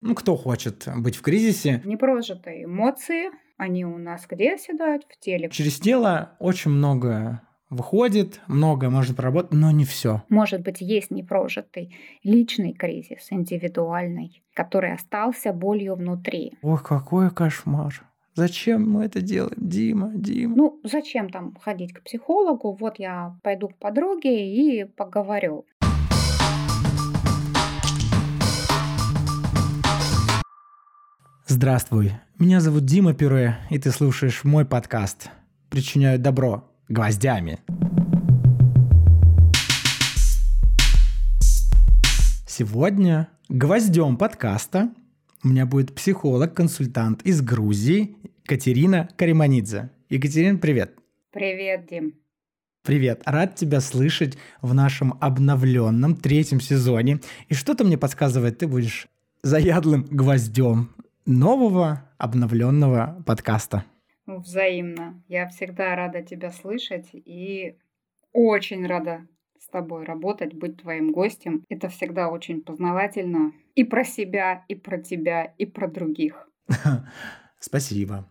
Ну, кто хочет быть в кризисе? Непрожитые эмоции, они у нас где оседают? В теле. Через тело очень много выходит, много может проработать, но не все. Может быть, есть непрожитый личный кризис, индивидуальный, который остался болью внутри. Ой, какой кошмар. Зачем мы это делаем, Дима, Дима? Ну, зачем там ходить к психологу? Вот я пойду к подруге и поговорю. Здравствуй, меня зовут Дима Пюре, и ты слушаешь мой подкаст «Причиняю добро гвоздями». Сегодня гвоздем подкаста у меня будет психолог-консультант из Грузии Катерина Кариманидзе. Екатерина, привет. Привет, Дим. Привет, рад тебя слышать в нашем обновленном третьем сезоне. И что-то мне подсказывает, ты будешь заядлым гвоздем нового обновленного подкаста. Взаимно. Я всегда рада тебя слышать и очень рада с тобой работать, быть твоим гостем. Это всегда очень познавательно и про себя, и про тебя, и про других. Спасибо.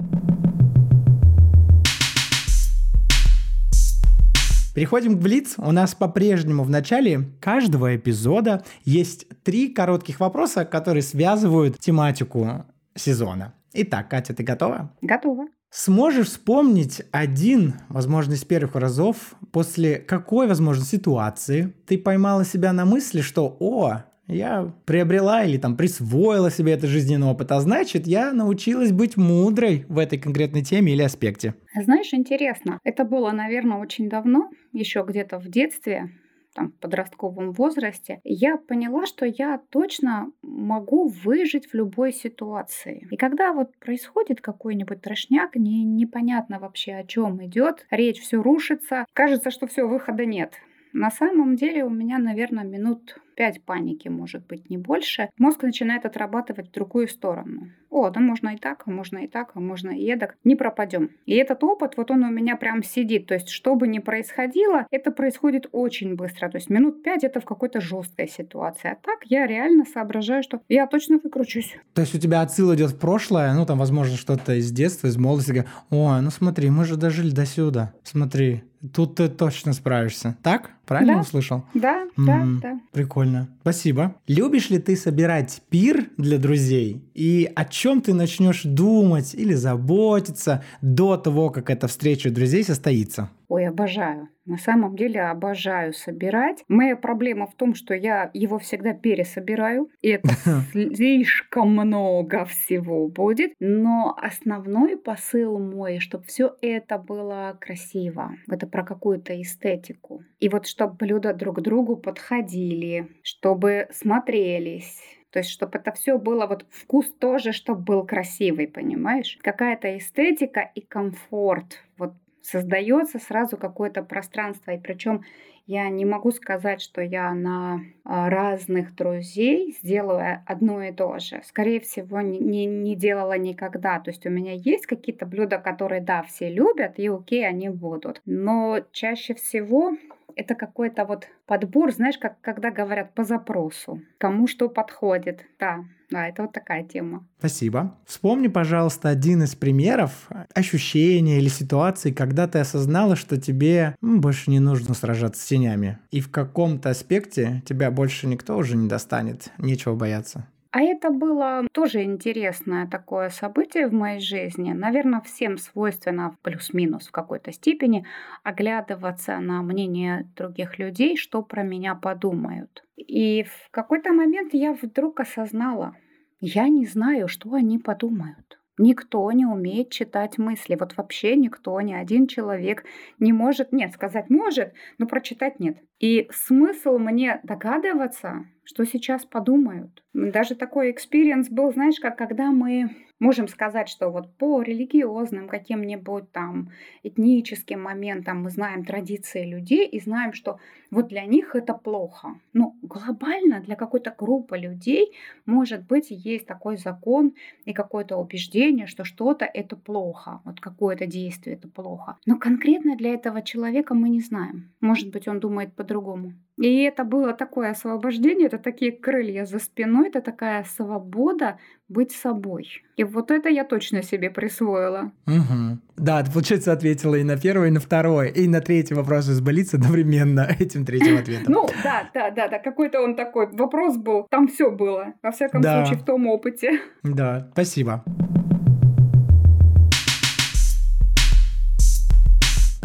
Переходим к Блиц. У нас по-прежнему в начале каждого эпизода есть три коротких вопроса, которые связывают тематику сезона. Итак, Катя, ты готова? Готова. Сможешь вспомнить один, возможно, из первых разов, после какой, возможно, ситуации ты поймала себя на мысли, что «О, я приобрела или там присвоила себе этот жизненный опыт, а значит, я научилась быть мудрой в этой конкретной теме или аспекте». Знаешь, интересно, это было, наверное, очень давно, еще где-то в детстве, там, в подростковом возрасте, я поняла, что я точно могу выжить в любой ситуации. И когда вот происходит какой-нибудь трошняк, не, непонятно вообще о чем идет, речь все рушится, кажется, что все, выхода нет. На самом деле у меня, наверное, минут 5 паники, может быть, не больше, мозг начинает отрабатывать в другую сторону. О, да можно и так, можно и так, а можно и эдак. Не пропадем. И этот опыт, вот он у меня прям сидит. То есть, что бы ни происходило, это происходит очень быстро. То есть, минут 5 это в какой-то жесткой ситуации. А так я реально соображаю, что я точно выкручусь. То есть, у тебя отсыл идет в прошлое, ну, там, возможно, что-то из детства, из молодости. Ой, ну смотри, мы же дожили до сюда. Смотри, тут ты точно справишься. Так? Правильно да. услышал? Да, mm-hmm. да, да. Прикольно. Спасибо. Любишь ли ты собирать пир для друзей? И о чем ты начнешь думать или заботиться до того, как эта встреча друзей состоится? Ой, обожаю. На самом деле обожаю собирать. Моя проблема в том, что я его всегда пересобираю. И это слишком много всего будет. Но основной посыл мой, чтобы все это было красиво. Это про какую-то эстетику. И вот чтобы блюда друг к другу подходили, чтобы смотрелись то есть, чтобы это все было, вот вкус тоже, чтобы был красивый, понимаешь? Какая-то эстетика и комфорт. Вот создается сразу какое-то пространство. И причем я не могу сказать, что я на а, разных друзей сделаю одно и то же. Скорее всего, не, не, не делала никогда. То есть у меня есть какие-то блюда, которые, да, все любят, и окей, они будут. Но чаще всего это какой-то вот подбор, знаешь, как когда говорят по запросу, кому что подходит. Да, да, это вот такая тема. Спасибо. Вспомни, пожалуйста, один из примеров ощущения или ситуации, когда ты осознала, что тебе больше не нужно сражаться с тенями. И в каком-то аспекте тебя больше никто уже не достанет. Нечего бояться. А это было тоже интересное такое событие в моей жизни. Наверное, всем свойственно плюс-минус в какой-то степени оглядываться на мнение других людей, что про меня подумают. И в какой-то момент я вдруг осознала, я не знаю, что они подумают. Никто не умеет читать мысли. Вот вообще никто, ни один человек не может, нет, сказать может, но прочитать нет. И смысл мне догадываться, что сейчас подумают. Даже такой experience был, знаешь, как когда мы можем сказать, что вот по религиозным каким-нибудь там этническим моментам мы знаем традиции людей и знаем, что вот для них это плохо. Но глобально для какой-то группы людей, может быть, есть такой закон и какое-то убеждение, что что-то это плохо, вот какое-то действие это плохо. Но конкретно для этого человека мы не знаем. Может быть, он думает по-другому. И это было такое освобождение, это такие крылья за спиной, это такая свобода быть собой. И вот это я точно себе присвоила. Угу. Да, ты, получается, ответила и на первый, и на второй, и на третий вопрос изболиться одновременно этим третьим ответом. Ну, да, да, да, да, какой-то он такой вопрос был, там все было, во всяком случае, в том опыте. Да, спасибо.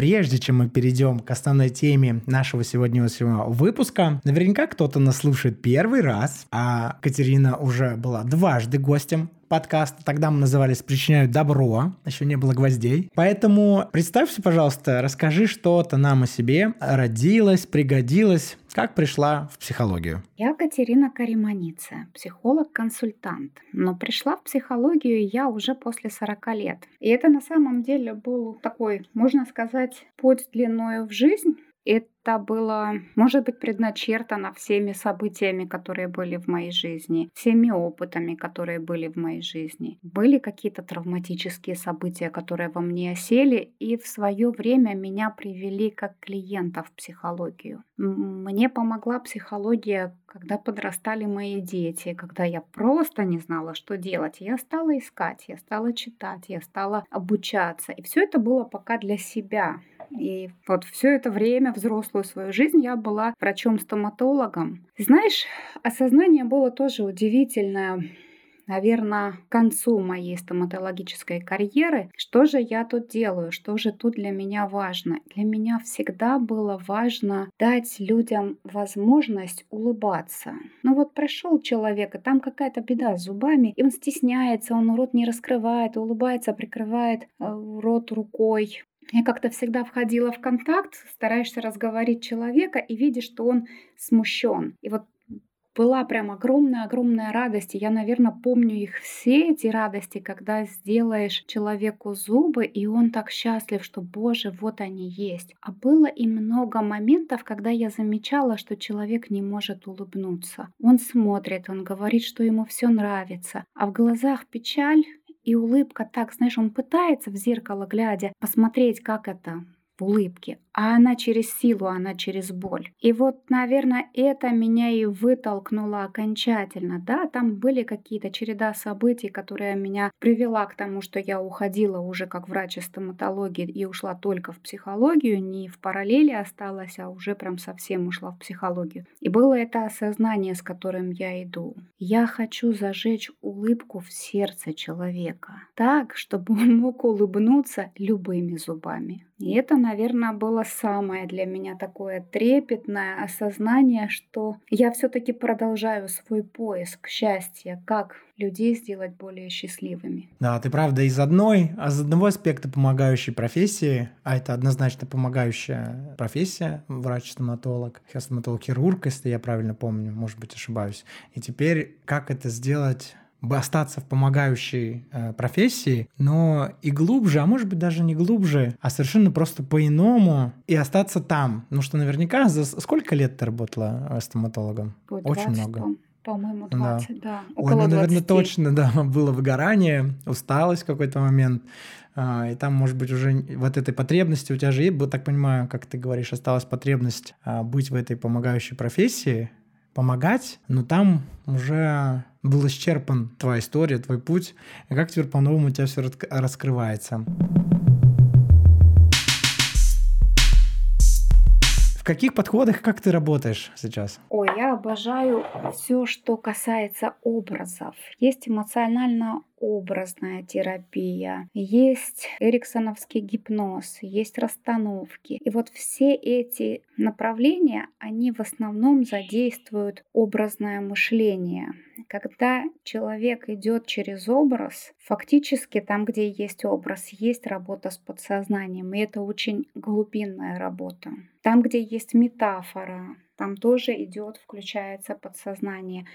Прежде чем мы перейдем к основной теме нашего сегодняшнего выпуска, наверняка кто-то нас слушает первый раз, а Катерина уже была дважды гостем подкаста. Тогда мы назывались «Причиняют добро», еще не было гвоздей. Поэтому представься, пожалуйста, расскажи что-то нам о себе. Родилась, пригодилась, как пришла в психологию? Я Катерина Кариманица, психолог-консультант. Но пришла в психологию я уже после 40 лет. И это на самом деле был такой, можно сказать, путь длиною в жизнь, это было, может быть, предначертано всеми событиями, которые были в моей жизни, всеми опытами, которые были в моей жизни. Были какие-то травматические события, которые во мне осели, и в свое время меня привели как клиента в психологию. Мне помогла психология, когда подрастали мои дети, когда я просто не знала, что делать. Я стала искать, я стала читать, я стала обучаться. И все это было пока для себя. И вот все это время, взрослую свою жизнь, я была врачом-стоматологом. Знаешь, осознание было тоже удивительное наверное, к концу моей стоматологической карьеры, что же я тут делаю, что же тут для меня важно. Для меня всегда было важно дать людям возможность улыбаться. Ну вот пришел человек, и там какая-то беда с зубами, и он стесняется, он рот не раскрывает, улыбается, прикрывает э, рот рукой. Я как-то всегда входила в контакт, стараешься разговорить человека и видишь, что он смущен. И вот была прям огромная-огромная радость. И я, наверное, помню их все эти радости, когда сделаешь человеку зубы, и он так счастлив, что, боже, вот они есть. А было и много моментов, когда я замечала, что человек не может улыбнуться. Он смотрит, он говорит, что ему все нравится, а в глазах печаль, и улыбка так, знаешь, он пытается в зеркало глядя посмотреть, как это в улыбке, а она через силу, она через боль. И вот, наверное, это меня и вытолкнуло окончательно. Да, там были какие-то череда событий, которая меня привела к тому, что я уходила уже как врач из стоматологии и ушла только в психологию, не в параллели осталась, а уже прям совсем ушла в психологию. И было это осознание, с которым я иду. Я хочу зажечь улыбку в сердце человека так, чтобы он мог улыбнуться любыми зубами. И это, наверное, было самое для меня такое трепетное осознание, что я все-таки продолжаю свой поиск счастья, как людей сделать более счастливыми. Да, ты правда из одной, а из одного аспекта помогающей профессии, а это однозначно помогающая профессия, врач-стоматолог, стоматолог-хирург, если я правильно помню, может быть, ошибаюсь. И теперь как это сделать остаться в помогающей э, профессии, но и глубже, а может быть даже не глубже, а совершенно просто по-иному и остаться там. Ну что наверняка за сколько лет ты работала э, стоматологом? Очень много. По-моему, 20, да. да. Около Ой, ну, наверное, 20. точно, да, было выгорание, усталость в какой-то момент. А, и там, может быть, уже вот этой потребности у тебя же есть, так понимаю, как ты говоришь, осталась потребность а, быть в этой помогающей профессии, помогать, но там уже был исчерпан твоя история, твой путь, и как теперь по-новому у тебя все раскрывается. В каких подходах, как ты работаешь сейчас? Ой, я обожаю все, что касается образов. Есть эмоционально образная терапия, есть эриксоновский гипноз, есть расстановки. И вот все эти направления, они в основном задействуют образное мышление. Когда человек идет через образ, фактически там, где есть образ, есть работа с подсознанием, и это очень глубинная работа. Там, где есть метафора, там тоже идет, включается подсознание.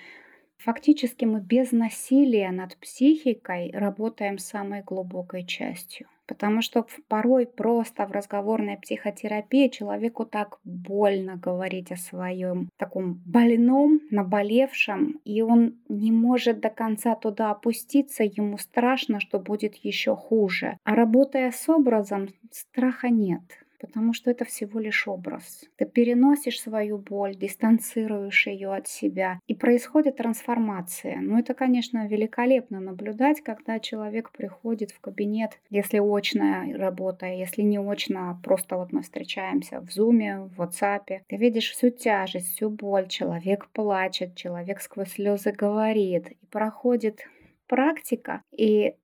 Фактически мы без насилия над психикой работаем с самой глубокой частью. Потому что порой просто в разговорной психотерапии человеку так больно говорить о своем таком больном, наболевшем, и он не может до конца туда опуститься, ему страшно, что будет еще хуже. А работая с образом, страха нет потому что это всего лишь образ. Ты переносишь свою боль, дистанцируешь ее от себя, и происходит трансформация. Ну, это, конечно, великолепно наблюдать, когда человек приходит в кабинет, если очная работа, если не очно, просто вот мы встречаемся в зуме, в WhatsApp. Ты видишь всю тяжесть, всю боль, человек плачет, человек сквозь слезы говорит, и проходит практика, и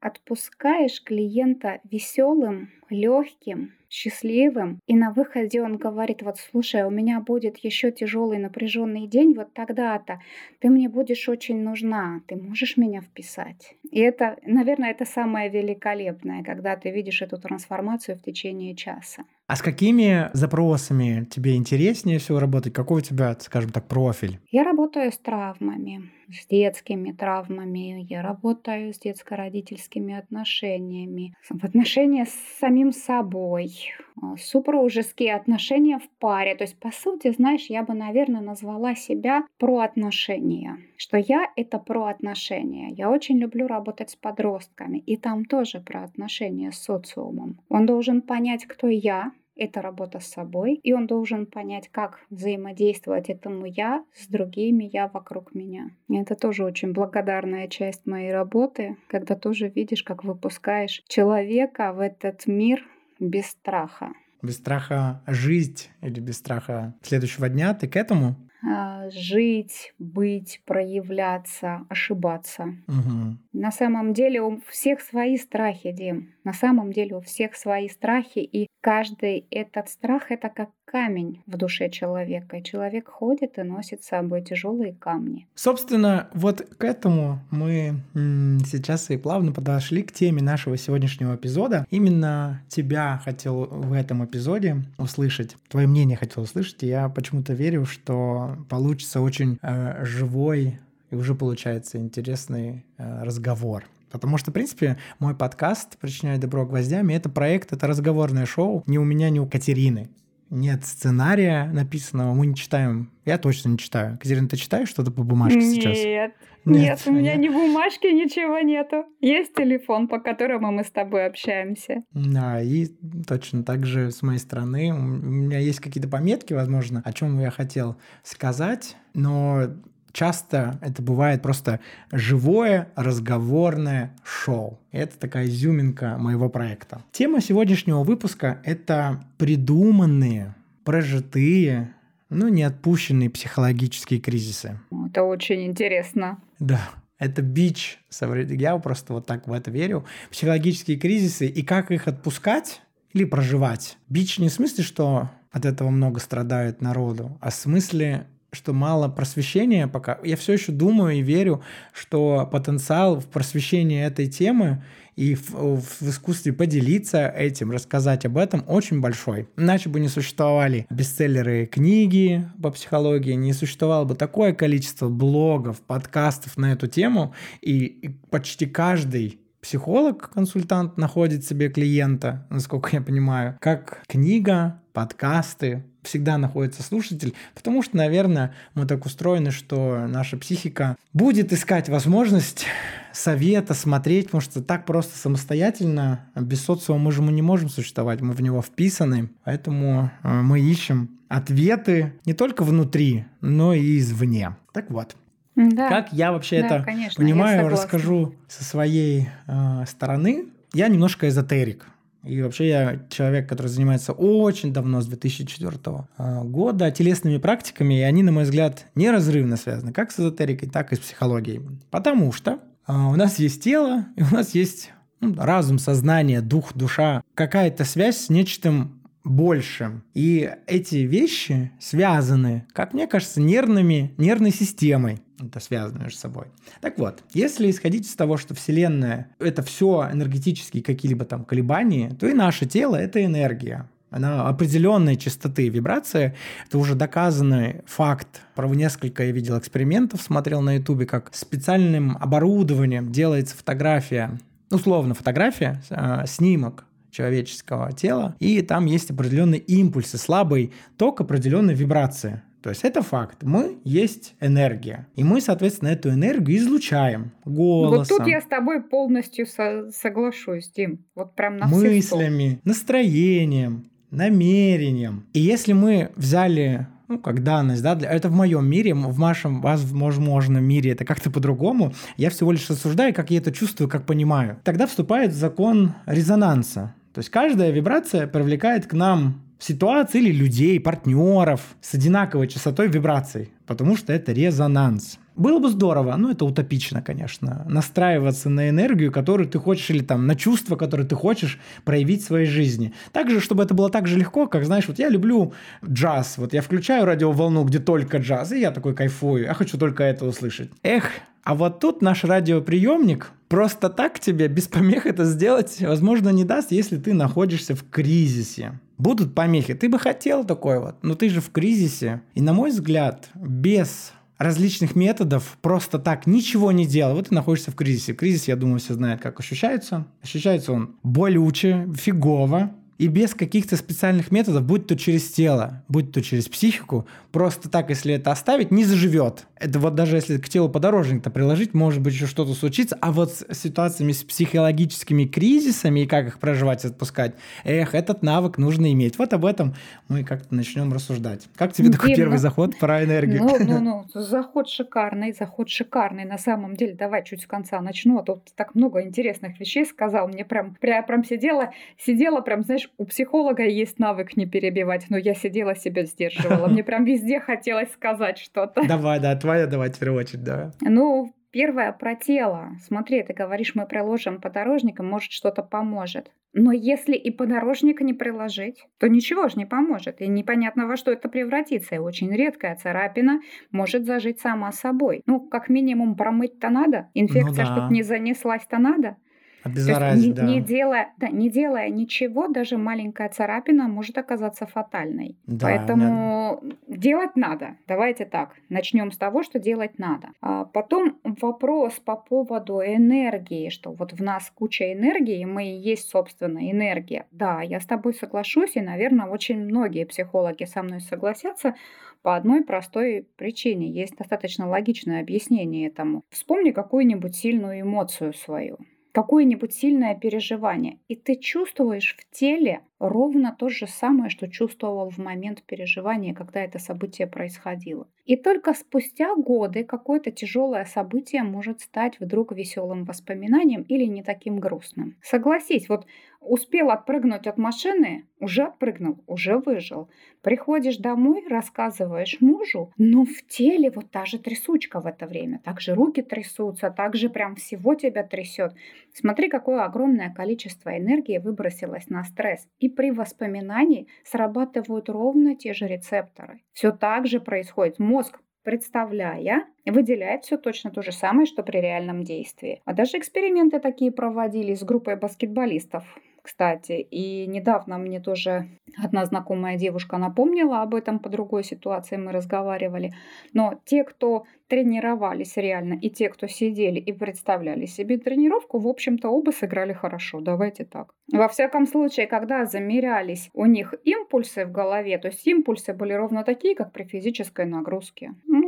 отпускаешь клиента веселым, легким, счастливым, и на выходе он говорит, вот слушай, у меня будет еще тяжелый напряженный день, вот тогда-то ты мне будешь очень нужна, ты можешь меня вписать. И это, наверное, это самое великолепное, когда ты видишь эту трансформацию в течение часа. А с какими запросами тебе интереснее всего работать? Какой у тебя, скажем так, профиль? Я работаю с травмами, с детскими травмами. Я работаю с детско-родительскими отношениями, в отношения с самим собой, а, супружеские отношения в паре. То есть, по сути, знаешь, я бы, наверное, назвала себя про отношения. Что я — это про отношения. Я очень люблю работать с подростками. И там тоже про отношения с социумом. Он должен понять, кто я, это работа с собой, и он должен понять, как взаимодействовать этому я с другими я вокруг меня. И это тоже очень благодарная часть моей работы, когда тоже видишь, как выпускаешь человека в этот мир без страха. Без страха жить или без страха следующего дня, ты к этому? А, жить, быть, проявляться, ошибаться. Угу. На самом деле у всех свои страхи, Дим. На самом деле у всех свои страхи, и каждый этот страх это как камень в душе человека. И человек ходит и носит с собой тяжелые камни. Собственно, вот к этому мы сейчас и плавно подошли к теме нашего сегодняшнего эпизода. Именно тебя хотел в этом эпизоде услышать. Твое мнение хотел услышать. Я почему-то верю, что получится очень э, живой и уже получается интересный э, разговор. Потому что, в принципе, мой подкаст «Причиняю добро гвоздями» — это проект, это разговорное шоу ни у меня, ни у Катерины. Нет сценария написанного, мы не читаем. Я точно не читаю. Катерина, ты читаешь что-то по бумажке нет, сейчас? Нет, нет, у меня ни бумажки, ничего нету. Есть телефон, по которому мы с тобой общаемся. Да, и точно так же с моей стороны. У меня есть какие-то пометки, возможно, о чем я хотел сказать, но часто это бывает просто живое разговорное шоу. Это такая изюминка моего проекта. Тема сегодняшнего выпуска — это придуманные, прожитые, но не отпущенные психологические кризисы. Это очень интересно. Да, это бич. Я просто вот так в это верю. Психологические кризисы и как их отпускать или проживать. Бич не в смысле, что от этого много страдает народу, а в смысле что мало просвещения пока. Я все еще думаю и верю, что потенциал в просвещении этой темы и в, в искусстве поделиться этим, рассказать об этом очень большой. Иначе бы не существовали бестселлеры книги по психологии, не существовало бы такое количество блогов, подкастов на эту тему, и, и почти каждый психолог, консультант находит себе клиента, насколько я понимаю, как книга, подкасты, всегда находится слушатель, потому что, наверное, мы так устроены, что наша психика будет искать возможность совета, смотреть, потому что так просто самостоятельно, без социума мы же мы не можем существовать, мы в него вписаны, поэтому э, мы ищем ответы не только внутри, но и извне. Так вот, да. Как я вообще да, это конечно, понимаю, расскажу со своей э, стороны. Я немножко эзотерик. И вообще я человек, который занимается очень давно, с 2004 а, года, телесными практиками, и они, на мой взгляд, неразрывно связаны как с эзотерикой, так и с психологией. Потому что а, у нас есть тело, и у нас есть ну, разум, сознание, дух, душа, какая-то связь с нечтом большим. И эти вещи связаны, как мне кажется, нервными, нервной системой это связано между собой. Так вот, если исходить из того, что Вселенная — это все энергетические какие-либо там колебания, то и наше тело — это энергия. Она определенной частоты вибрации. Это уже доказанный факт. Про несколько я видел экспериментов, смотрел на ютубе, как специальным оборудованием делается фотография, условно фотография, э, снимок человеческого тела, и там есть определенные импульсы, слабый ток определенной вибрации. То есть это факт. Мы есть энергия. И мы, соответственно, эту энергию излучаем голосом. Вот тут я с тобой полностью со- соглашусь, Дим. Вот прям на Мыслями, настроением, намерением. И если мы взяли ну, как данность, да, для, это в моем мире, в вашем, возможно, мире это как-то по-другому, я всего лишь рассуждаю, как я это чувствую, как понимаю. Тогда вступает закон резонанса. То есть каждая вибрация привлекает к нам ситуации или людей, партнеров с одинаковой частотой вибраций, потому что это резонанс. Было бы здорово, но это утопично, конечно, настраиваться на энергию, которую ты хочешь, или там на чувства, которые ты хочешь проявить в своей жизни. Также, чтобы это было так же легко, как, знаешь, вот я люблю джаз, вот я включаю радиоволну, где только джаз, и я такой кайфую, я хочу только это услышать. Эх, а вот тут наш радиоприемник просто так тебе без помех это сделать, возможно, не даст, если ты находишься в кризисе. Будут помехи. Ты бы хотел такой вот, но ты же в кризисе. И на мой взгляд, без различных методов, просто так ничего не делая. Вот ты находишься в кризисе. Кризис, я думаю, все знают, как ощущается. Ощущается он болюче, фигово, и без каких-то специальных методов, будь то через тело, будь то через психику, просто так, если это оставить, не заживет. Это вот даже если к телу подорожник-то приложить, может быть еще что-то случится. А вот с ситуациями с психологическими кризисами и как их проживать и отпускать, эх, этот навык нужно иметь. Вот об этом мы как-то начнем рассуждать. Как тебе Дим, такой первый ну, заход про энергию? Ну, ну, ну, заход шикарный, заход шикарный. На самом деле, давай чуть с конца начну, а тут так много интересных вещей сказал. Мне прям, прям, прям сидела, сидела прям, знаешь, у психолога есть навык не перебивать, но я сидела себя сдерживала. Мне прям везде хотелось сказать что-то. Давай, да, твоя давай первую очередь, да. Ну, Первое про тело. Смотри, ты говоришь, мы приложим подорожником, может что-то поможет. Но если и подорожник не приложить, то ничего же не поможет. И непонятно во что это превратится. И очень редкая царапина может зажить сама собой. Ну, как минимум промыть-то надо. Инфекция, ну, да. чтобы не занеслась-то надо. Обеззаразить, не, да. Не делая, да, не делая ничего, даже маленькая царапина может оказаться фатальной. Да, Поэтому да. делать надо. Давайте так. Начнем с того, что делать надо. А потом вопрос по поводу энергии, что вот в нас куча энергии, мы и есть, собственно, энергия. Да, я с тобой соглашусь, и, наверное, очень многие психологи со мной согласятся по одной простой причине. Есть достаточно логичное объяснение этому. Вспомни какую-нибудь сильную эмоцию свою какое-нибудь сильное переживание, и ты чувствуешь в теле ровно то же самое, что чувствовал в момент переживания, когда это событие происходило. И только спустя годы какое-то тяжелое событие может стать вдруг веселым воспоминанием или не таким грустным. Согласись, вот успел отпрыгнуть от машины, уже отпрыгнул, уже выжил. Приходишь домой, рассказываешь мужу, но в теле вот та же трясучка в это время. Так же руки трясутся, так же прям всего тебя трясет. Смотри, какое огромное количество энергии выбросилось на стресс. И при воспоминании срабатывают ровно те же рецепторы. Все так же происходит. Мозг представляя, выделяет все точно то же самое, что при реальном действии. А даже эксперименты такие проводили с группой баскетболистов кстати. И недавно мне тоже одна знакомая девушка напомнила об этом по другой ситуации, мы разговаривали. Но те, кто тренировались реально, и те, кто сидели и представляли себе тренировку, в общем-то, оба сыграли хорошо. Давайте так. Во всяком случае, когда замерялись у них импульсы в голове, то есть импульсы были ровно такие, как при физической нагрузке. Ну,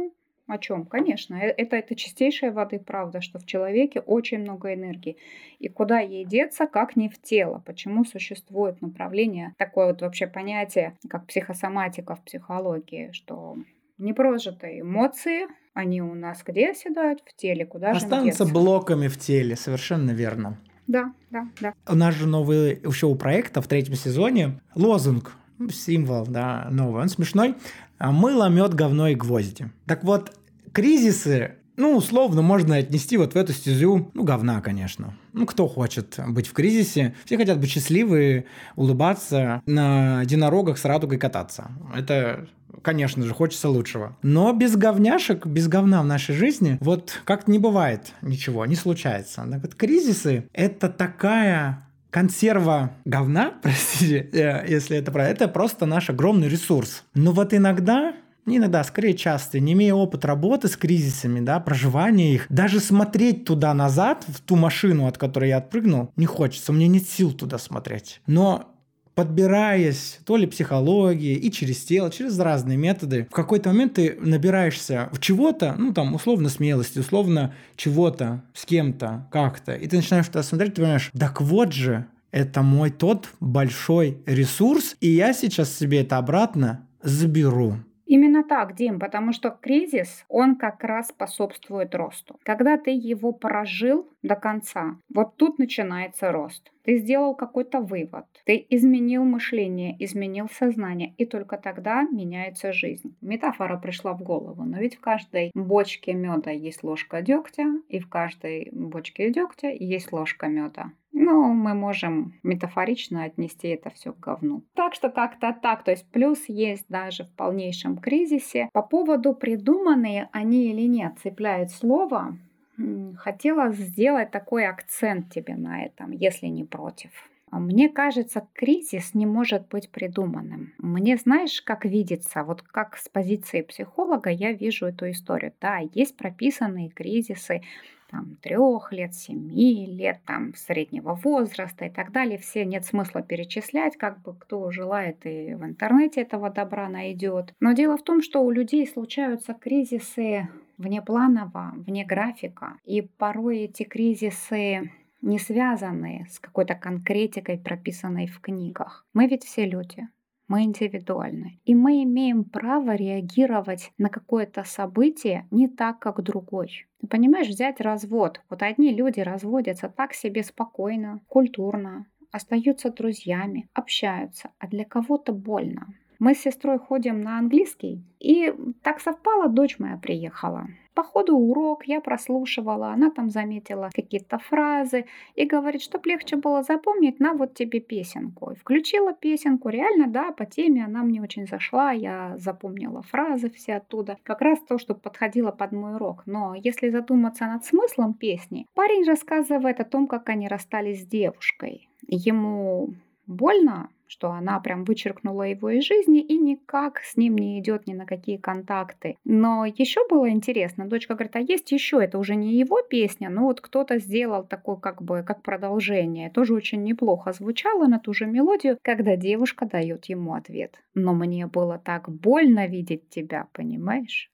о чем? Конечно, э, это, это чистейшая воды правда, что в человеке очень много энергии. И куда ей деться, как не в тело. Почему существует направление, такое вот вообще понятие, как психосоматика в психологии, что непрожитые эмоции, они у нас где оседают? В теле. Куда Останутся же блоками в теле, совершенно верно. Да, да, да. У нас же новый еще у проекта в третьем сезоне лозунг, символ, да, новый, он смешной. Мыло, мед, говно и гвозди. Так вот, кризисы, ну, условно, можно отнести вот в эту стезю, ну, говна, конечно. Ну, кто хочет быть в кризисе? Все хотят быть счастливы, улыбаться, на единорогах с радугой кататься. Это конечно же, хочется лучшего. Но без говняшек, без говна в нашей жизни, вот как-то не бывает ничего, не случается. Так вот, кризисы — это такая консерва говна, простите, э, если это про это просто наш огромный ресурс. Но вот иногда иногда, скорее часто, не имея опыт работы с кризисами, да, проживания их, даже смотреть туда назад, в ту машину, от которой я отпрыгнул, не хочется, мне нет сил туда смотреть. Но подбираясь то ли психологии и через тело, через разные методы, в какой-то момент ты набираешься в чего-то, ну там условно смелости, условно чего-то с кем-то, как-то, и ты начинаешь туда смотреть, ты понимаешь, так вот же, это мой тот большой ресурс, и я сейчас себе это обратно заберу. Именно так, Дим, потому что кризис, он как раз способствует росту. Когда ты его прожил до конца, вот тут начинается рост. Ты сделал какой-то вывод, ты изменил мышление, изменил сознание, и только тогда меняется жизнь. Метафора пришла в голову, но ведь в каждой бочке меда есть ложка дегтя, и в каждой бочке дегтя есть ложка меда. Ну, мы можем метафорично отнести это все к говну. Так что как-то так. То есть плюс есть даже в полнейшем кризисе. По поводу придуманные они или нет, цепляет слово. Хотела сделать такой акцент тебе на этом, если не против. Мне кажется, кризис не может быть придуманным. Мне, знаешь, как видится, вот как с позиции психолога я вижу эту историю. Да, есть прописанные кризисы, там, трех лет, семи лет, там, среднего возраста и так далее. Все нет смысла перечислять, как бы кто желает и в интернете этого добра найдет. Но дело в том, что у людей случаются кризисы внепланово, вне графика. И порой эти кризисы не связаны с какой-то конкретикой, прописанной в книгах. Мы ведь все люди мы индивидуальны. И мы имеем право реагировать на какое-то событие не так, как другой. Ты понимаешь, взять развод. Вот одни люди разводятся так себе спокойно, культурно, остаются друзьями, общаются, а для кого-то больно. Мы с сестрой ходим на английский, и так совпало, дочь моя приехала. По ходу урок я прослушивала, она там заметила какие-то фразы и говорит, чтобы легче было запомнить, на вот тебе песенку. И включила песенку, реально, да, по теме она мне очень зашла, я запомнила фразы все оттуда. Как раз то, что подходило под мой урок. Но если задуматься над смыслом песни, парень рассказывает о том, как они расстались с девушкой. Ему больно, что она прям вычеркнула его из жизни и никак с ним не идет ни на какие контакты. Но еще было интересно, дочка говорит, а есть еще, это уже не его песня, но вот кто-то сделал такое как бы как продолжение. Тоже очень неплохо звучало на ту же мелодию, когда девушка дает ему ответ. Но мне было так больно видеть тебя, понимаешь?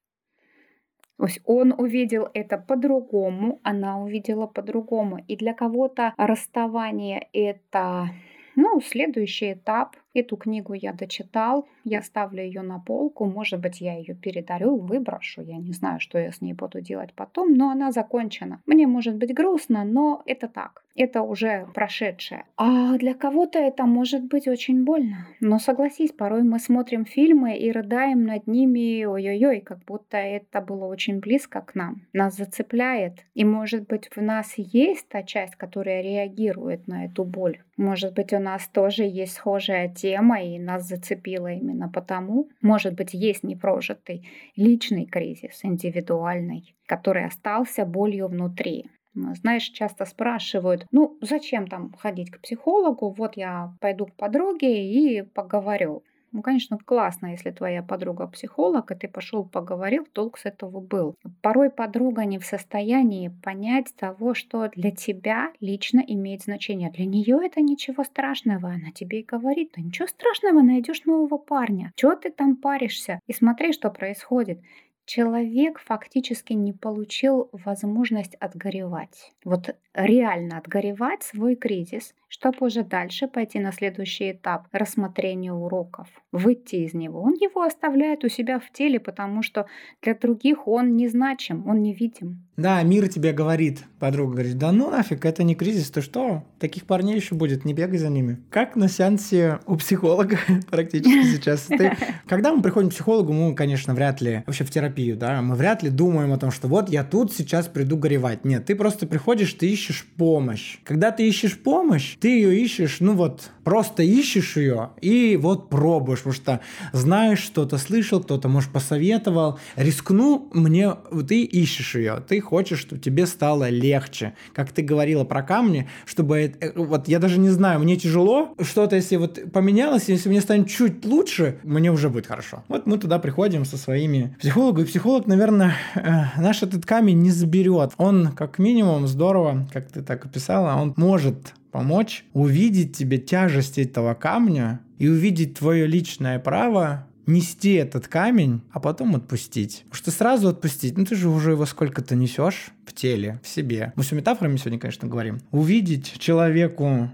То есть он увидел это по-другому, она увидела по-другому. И для кого-то расставание это ну, следующий этап Эту книгу я дочитал, я ставлю ее на полку, может быть, я ее передарю, выброшу, я не знаю, что я с ней буду делать потом, но она закончена. Мне может быть грустно, но это так. Это уже прошедшее. А для кого-то это может быть очень больно. Но согласись, порой мы смотрим фильмы и рыдаем над ними, ой-ой-ой, как будто это было очень близко к нам. Нас зацепляет. И может быть в нас есть та часть, которая реагирует на эту боль. Может быть у нас тоже есть схожая тема тема и нас зацепила именно потому. Может быть, есть непрожитый личный кризис, индивидуальный, который остался болью внутри. Знаешь, часто спрашивают, ну зачем там ходить к психологу, вот я пойду к подруге и поговорю. Ну, конечно, классно, если твоя подруга психолог, и ты пошел поговорил, толк с этого был. Порой подруга не в состоянии понять того, что для тебя лично имеет значение. Для нее это ничего страшного. Она тебе и говорит, да ничего страшного, найдешь нового парня. Чего ты там паришься? И смотри, что происходит человек фактически не получил возможность отгоревать. Вот реально отгоревать свой кризис, чтобы уже дальше пойти на следующий этап рассмотрения уроков, выйти из него. Он его оставляет у себя в теле, потому что для других он незначим, он невидим. Да, мир тебе говорит, подруга говорит, да ну нафиг, это не кризис, ты что? Таких парней еще будет, не бегай за ними. Как на сеансе у психолога практически сейчас. Когда мы приходим к психологу, мы, конечно, вряд ли, вообще в терапию, да, мы вряд ли думаем о том, что вот я тут сейчас приду горевать. Нет, ты просто приходишь, ты ищешь помощь. Когда ты ищешь помощь, ты ее ищешь, ну вот, просто ищешь ее и вот пробуешь, потому что знаешь, что-то слышал, кто-то, может, посоветовал. Рискну, мне, ты ищешь ее, ты хочешь, чтобы тебе стало легче. Как ты говорила про камни, чтобы, э, вот я даже не знаю, мне тяжело, что-то если вот поменялось, если мне станет чуть лучше, мне уже будет хорошо. Вот мы туда приходим со своими психологами, и психолог, наверное, э, наш этот камень не заберет. Он, как минимум, здорово, как ты так описала, он может помочь увидеть тебе тяжесть этого камня и увидеть твое личное право нести этот камень, а потом отпустить. Потому что сразу отпустить, ну ты же уже его сколько-то несешь в теле, в себе. Мы все метафорами сегодня, конечно, говорим. Увидеть человеку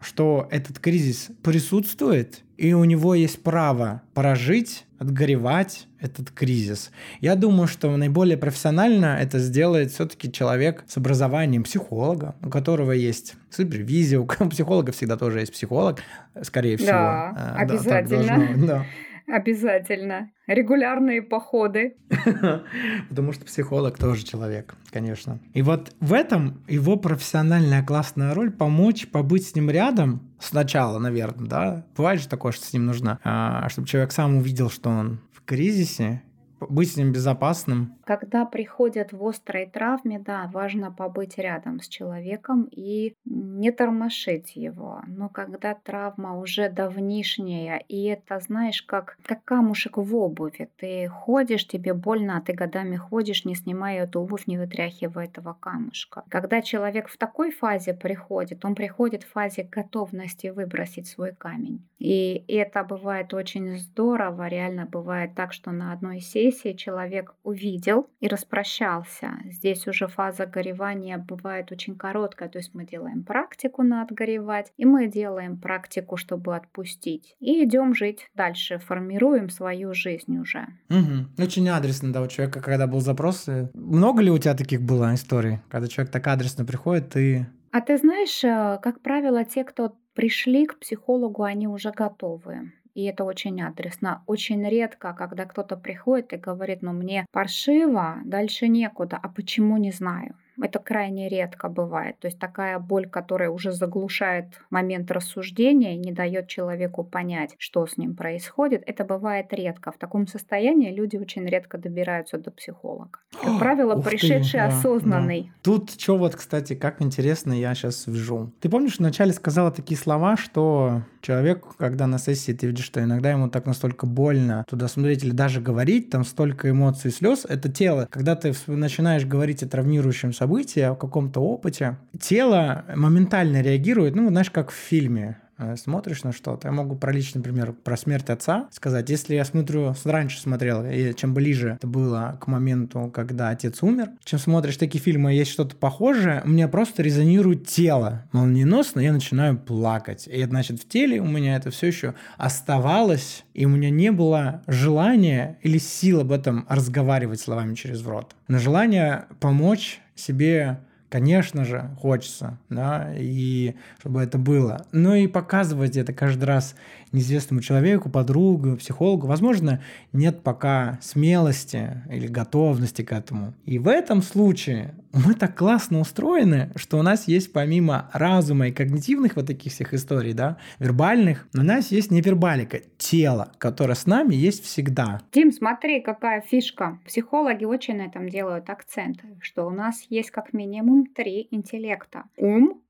что этот кризис присутствует, и у него есть право прожить, отгоревать этот кризис. Я думаю, что наиболее профессионально это сделает все-таки человек с образованием психолога, у которого есть супервизия, у психолога всегда тоже есть психолог, скорее всего. Да, обязательно. Да, должно, да. Обязательно. Регулярные походы. Потому что психолог тоже человек, конечно. И вот в этом его профессиональная классная роль помочь побыть с ним рядом сначала, наверное, да. Бывает же такое, что с ним нужно, а, чтобы человек сам увидел, что он в кризисе, быть с ним безопасным. Когда приходят в острой травме, да, важно побыть рядом с человеком и не тормошить его. Но когда травма уже давнишняя, и это, знаешь, как, как камушек в обуви. Ты ходишь, тебе больно, а ты годами ходишь, не снимая эту обувь, не вытряхивая этого камушка. Когда человек в такой фазе приходит, он приходит в фазе готовности выбросить свой камень. И это бывает очень здорово. Реально бывает так, что на одной сессии сессии человек увидел и распрощался. Здесь уже фаза горевания бывает очень короткая, то есть мы делаем практику на отгоревать, и мы делаем практику, чтобы отпустить. И идем жить дальше, формируем свою жизнь уже. Угу. Очень адресно, да, у человека, когда был запрос. Много ли у тебя таких было историй, когда человек так адресно приходит и... А ты знаешь, э, как правило, те, кто пришли к психологу, они уже готовы и это очень адресно. Очень редко, когда кто-то приходит и говорит, ну мне паршиво, дальше некуда, а почему не знаю. Это крайне редко бывает. То есть такая боль, которая уже заглушает момент рассуждения и не дает человеку понять, что с ним происходит, это бывает редко. В таком состоянии люди очень редко добираются до психолога. Как правило, пришедший ты, осознанный. Да. Тут что вот, кстати, как интересно я сейчас вижу. Ты помнишь, вначале сказала такие слова, что человек, когда на сессии ты видишь, что иногда ему так настолько больно туда смотреть или даже говорить, там столько эмоций, слез, это тело. Когда ты начинаешь говорить о травмирующем событии, события, о каком-то опыте, тело моментально реагирует, ну, знаешь, как в фильме э, смотришь на что-то. Я могу про личный пример, про смерть отца сказать. Если я смотрю, раньше смотрел, и чем ближе это было к моменту, когда отец умер, чем смотришь такие фильмы, есть что-то похожее, у меня просто резонирует тело молниеносно, я начинаю плакать. И, значит, в теле у меня это все еще оставалось, и у меня не было желания или сил об этом разговаривать словами через рот. Но желание помочь себе, конечно же, хочется, да, и чтобы это было. Но и показывать это каждый раз неизвестному человеку, подругу, психологу, возможно, нет пока смелости или готовности к этому. И в этом случае мы так классно устроены, что у нас есть помимо разума и когнитивных вот таких всех историй, да, вербальных, у нас есть невербалика, тело, которое с нами есть всегда. Дим, смотри, какая фишка. Психологи очень на этом делают акцент, что у нас есть как минимум три интеллекта. Ум,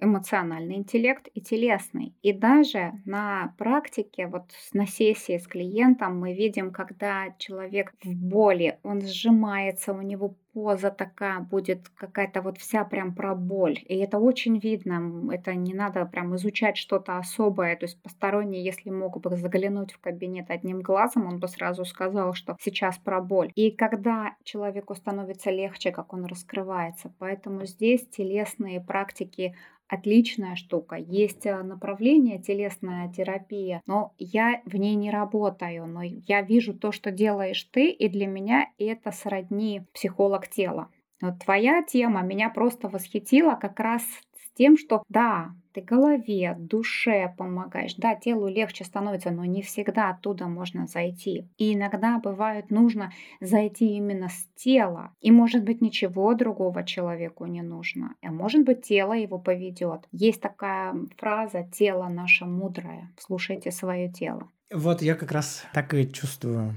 эмоциональный интеллект и телесный. И даже на практике, вот на сессии с клиентом мы видим, когда человек в боли, он сжимается, у него поза такая будет какая-то вот вся прям про боль. И это очень видно. Это не надо прям изучать что-то особое. То есть посторонний, если мог бы заглянуть в кабинет одним глазом, он бы сразу сказал, что сейчас про боль. И когда человеку становится легче, как он раскрывается. Поэтому здесь телесные практики отличная штука. Есть э, направление телесная терапия, но я в ней не работаю, но я вижу то, что делаешь ты, и для меня это сродни психолог тела. Вот твоя тема меня просто восхитила как раз тем, что да, ты голове, душе помогаешь, да, телу легче становится, но не всегда оттуда можно зайти. И иногда бывает нужно зайти именно с тела. И может быть ничего другого человеку не нужно, а может быть тело его поведет. Есть такая фраза «тело наше мудрое». Слушайте свое тело. Вот я как раз так и чувствую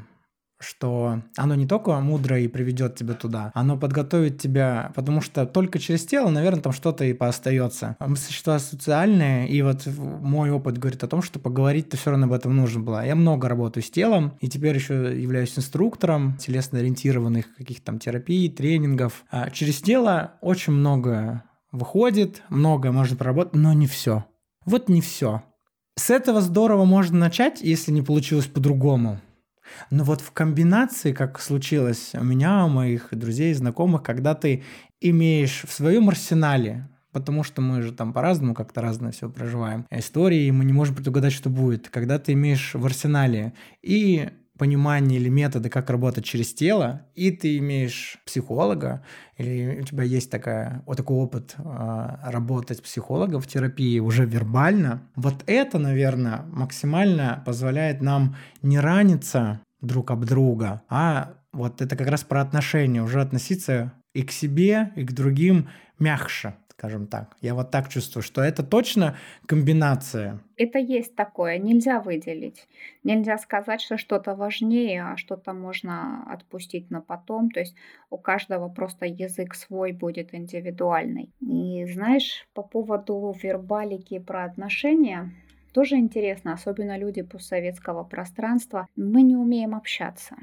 что оно не только мудро и приведет тебя туда, оно подготовит тебя, потому что только через тело, наверное, там что-то и поостается. Мы существа социальные, и вот мой опыт говорит о том, что поговорить-то все равно об этом нужно было. Я много работаю с телом, и теперь еще являюсь инструктором телесно-ориентированных каких-то там терапий, тренингов. А через тело очень много выходит, многое можно проработать, но не все. Вот не все. С этого здорово можно начать, если не получилось по-другому. Но вот в комбинации, как случилось у меня, у моих друзей, знакомых, когда ты имеешь в своем арсенале потому что мы же там по-разному как-то разное все проживаем. Истории, мы не можем предугадать, что будет. Когда ты имеешь в арсенале и понимание или методы, как работать через тело, и ты имеешь психолога, или у тебя есть такая, вот такой опыт э, работать с психологом в терапии уже вербально, вот это, наверное, максимально позволяет нам не раниться друг об друга, а вот это как раз про отношения, уже относиться и к себе, и к другим мягче скажем так. Я вот так чувствую, что это точно комбинация. Это есть такое, нельзя выделить. Нельзя сказать, что что-то важнее, а что-то можно отпустить на потом. То есть у каждого просто язык свой будет индивидуальный. И знаешь, по поводу вербалики про отношения, тоже интересно, особенно люди постсоветского пространства, мы не умеем общаться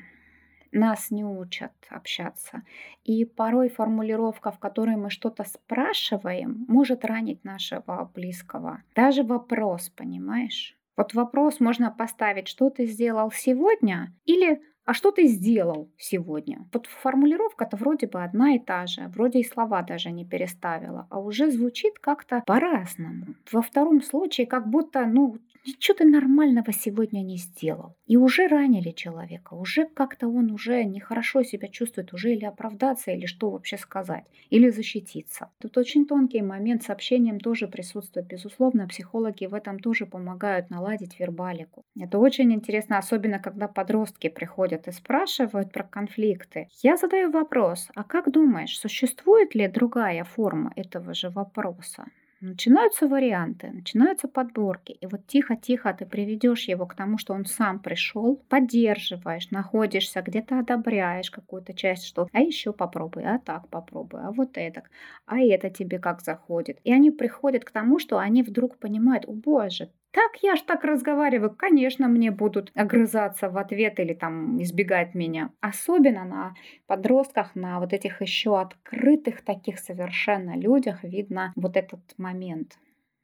нас не учат общаться. И порой формулировка, в которой мы что-то спрашиваем, может ранить нашего близкого. Даже вопрос, понимаешь? Вот вопрос можно поставить, что ты сделал сегодня, или а что ты сделал сегодня? Вот формулировка-то вроде бы одна и та же, вроде и слова даже не переставила, а уже звучит как-то по-разному. Во втором случае как будто, ну, ничего ты нормального сегодня не сделал. И уже ранили человека, уже как-то он уже нехорошо себя чувствует, уже или оправдаться, или что вообще сказать, или защититься. Тут очень тонкий момент с общением тоже присутствует. Безусловно, психологи в этом тоже помогают наладить вербалику. Это очень интересно, особенно когда подростки приходят и спрашивают про конфликты. Я задаю вопрос, а как думаешь, существует ли другая форма этого же вопроса? Начинаются варианты, начинаются подборки. И вот тихо-тихо ты приведешь его к тому, что он сам пришел, поддерживаешь, находишься, где-то одобряешь какую-то часть, что а еще попробуй, а так попробуй, а вот это, а это тебе как заходит. И они приходят к тому, что они вдруг понимают, о боже, так я ж так разговариваю, конечно, мне будут огрызаться в ответ или там избегать меня. Особенно на подростках, на вот этих еще открытых таких совершенно людях видно вот этот момент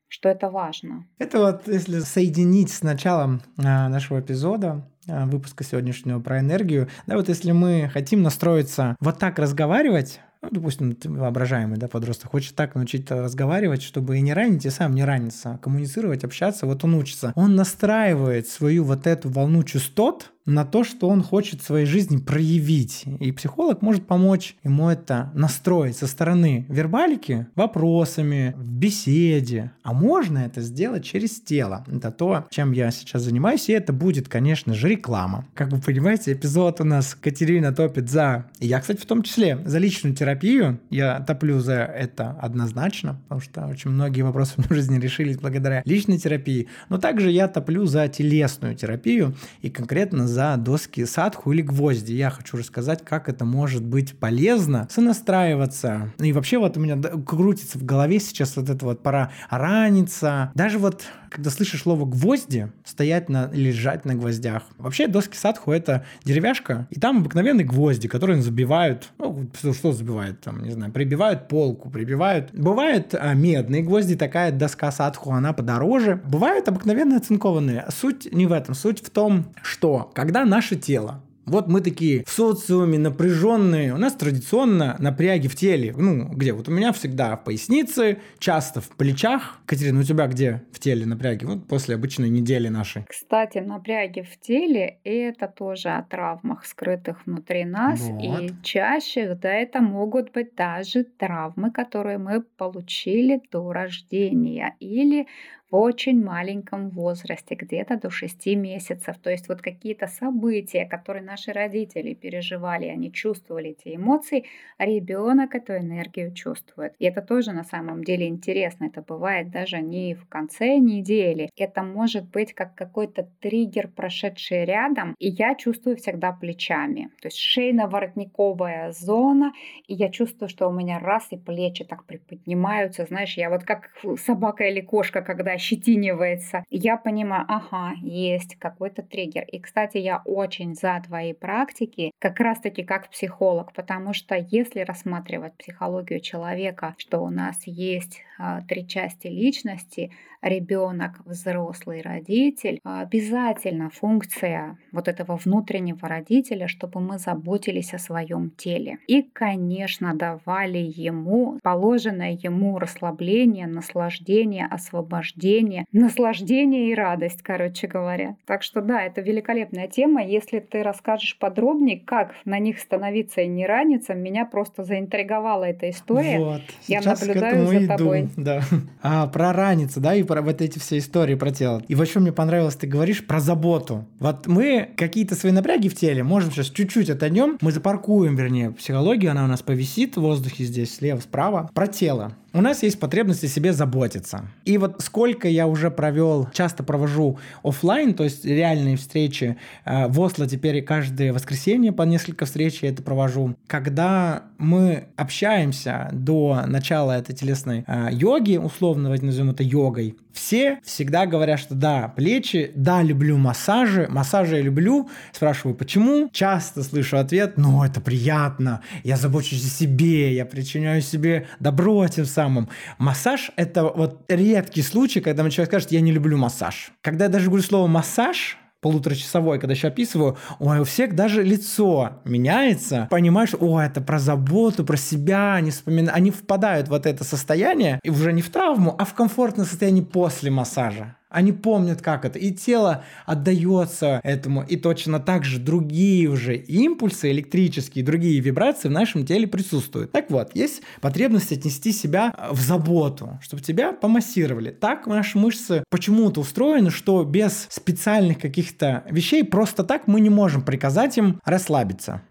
что это важно. Это вот если соединить с началом а, нашего эпизода, а, выпуска сегодняшнего про энергию, да, вот если мы хотим настроиться вот так разговаривать, ну, допустим, воображаемый да, подросток хочет так научить разговаривать, чтобы и не ранить, и сам не раниться, а коммуницировать, общаться, вот он учится. Он настраивает свою вот эту волну частот, на то, что он хочет в своей жизни проявить. И психолог может помочь ему это настроить со стороны вербалики, вопросами, в беседе. А можно это сделать через тело. Это то, чем я сейчас занимаюсь, и это будет, конечно же, реклама. Как вы понимаете, эпизод у нас Катерина топит за, и я, кстати, в том числе, за личную терапию. Я топлю за это однозначно, потому что очень многие вопросы в жизни решились благодаря личной терапии. Но также я топлю за телесную терапию и конкретно доски садху или гвозди. Я хочу рассказать, как это может быть полезно сонастраиваться. И вообще вот у меня крутится в голове сейчас вот это вот пора раниться. Даже вот когда слышишь слово гвозди, стоять на, лежать на гвоздях. Вообще доски садху это деревяшка, и там обыкновенные гвозди, которые забивают, ну, что забивают, там, не знаю, прибивают полку, прибивают. Бывают а, медные гвозди, такая доска садху, она подороже. Бывают обыкновенные оцинкованные. Суть не в этом, суть в том, что когда наше тело вот мы такие в социуме напряженные. У нас традиционно напряги в теле. Ну, где? Вот у меня всегда в пояснице, часто в плечах. Катерина, у тебя где в теле напряги? Вот после обычной недели нашей. Кстати, напряги в теле – это тоже о травмах, скрытых внутри нас. Вот. И чаще, да, это могут быть даже травмы, которые мы получили до рождения. Или в очень маленьком возрасте, где-то до 6 месяцев. То есть вот какие-то события, которые наши родители переживали, они чувствовали эти эмоции, а ребенок эту энергию чувствует. И это тоже на самом деле интересно. Это бывает даже не в конце недели. Это может быть как какой-то триггер, прошедший рядом, и я чувствую всегда плечами. То есть шейно-воротниковая зона, и я чувствую, что у меня раз и плечи так приподнимаются. Знаешь, я вот как собака или кошка, когда ощетинивается. Я понимаю, ага, есть какой-то триггер. И, кстати, я очень за твои практики, как раз-таки как психолог, потому что если рассматривать психологию человека, что у нас есть а, три части личности, ребенок, взрослый родитель, обязательно функция вот этого внутреннего родителя, чтобы мы заботились о своем теле. И, конечно, давали ему положенное ему расслабление, наслаждение, освобождение, наслаждение и радость, короче говоря. Так что да, это великолепная тема. Если ты расскажешь подробнее, как на них становиться и не раниться, меня просто заинтриговала эта история. Вот. Я наблюдаю за тобой. Да. А, про раниться, да, и про вот эти все истории про тело. И что мне понравилось, ты говоришь про заботу. Вот мы какие-то свои напряги в теле можем сейчас чуть-чуть отойдем, мы запаркуем, вернее, психологию, она у нас повисит в воздухе здесь, слева, справа, про тело у нас есть потребность о себе заботиться. И вот сколько я уже провел, часто провожу офлайн, то есть реальные встречи э, в Осло теперь каждое воскресенье по несколько встреч я это провожу. Когда мы общаемся до начала этой телесной э, йоги, условно назовем это йогой, все всегда говорят, что да, плечи, да, люблю массажи, массажи я люблю. Спрашиваю, почему? Часто слышу ответ, ну, это приятно, я забочусь о себе, я причиняю себе добро тем самым. Массаж – это вот редкий случай, когда человек скажет, я не люблю массаж. Когда я даже говорю слово «массаж», полуторачасовой, когда еще описываю, ой, у всех даже лицо меняется, понимаешь, о, это про заботу, про себя, они вспоминают, они впадают в вот это состояние, и уже не в травму, а в комфортное состояние после массажа. Они помнят, как это. И тело отдается этому. И точно так же другие уже импульсы электрические, другие вибрации в нашем теле присутствуют. Так вот, есть потребность отнести себя в заботу, чтобы тебя помассировали. Так наши мышцы почему-то устроены, что без специальных каких-то вещей просто так мы не можем приказать им расслабиться.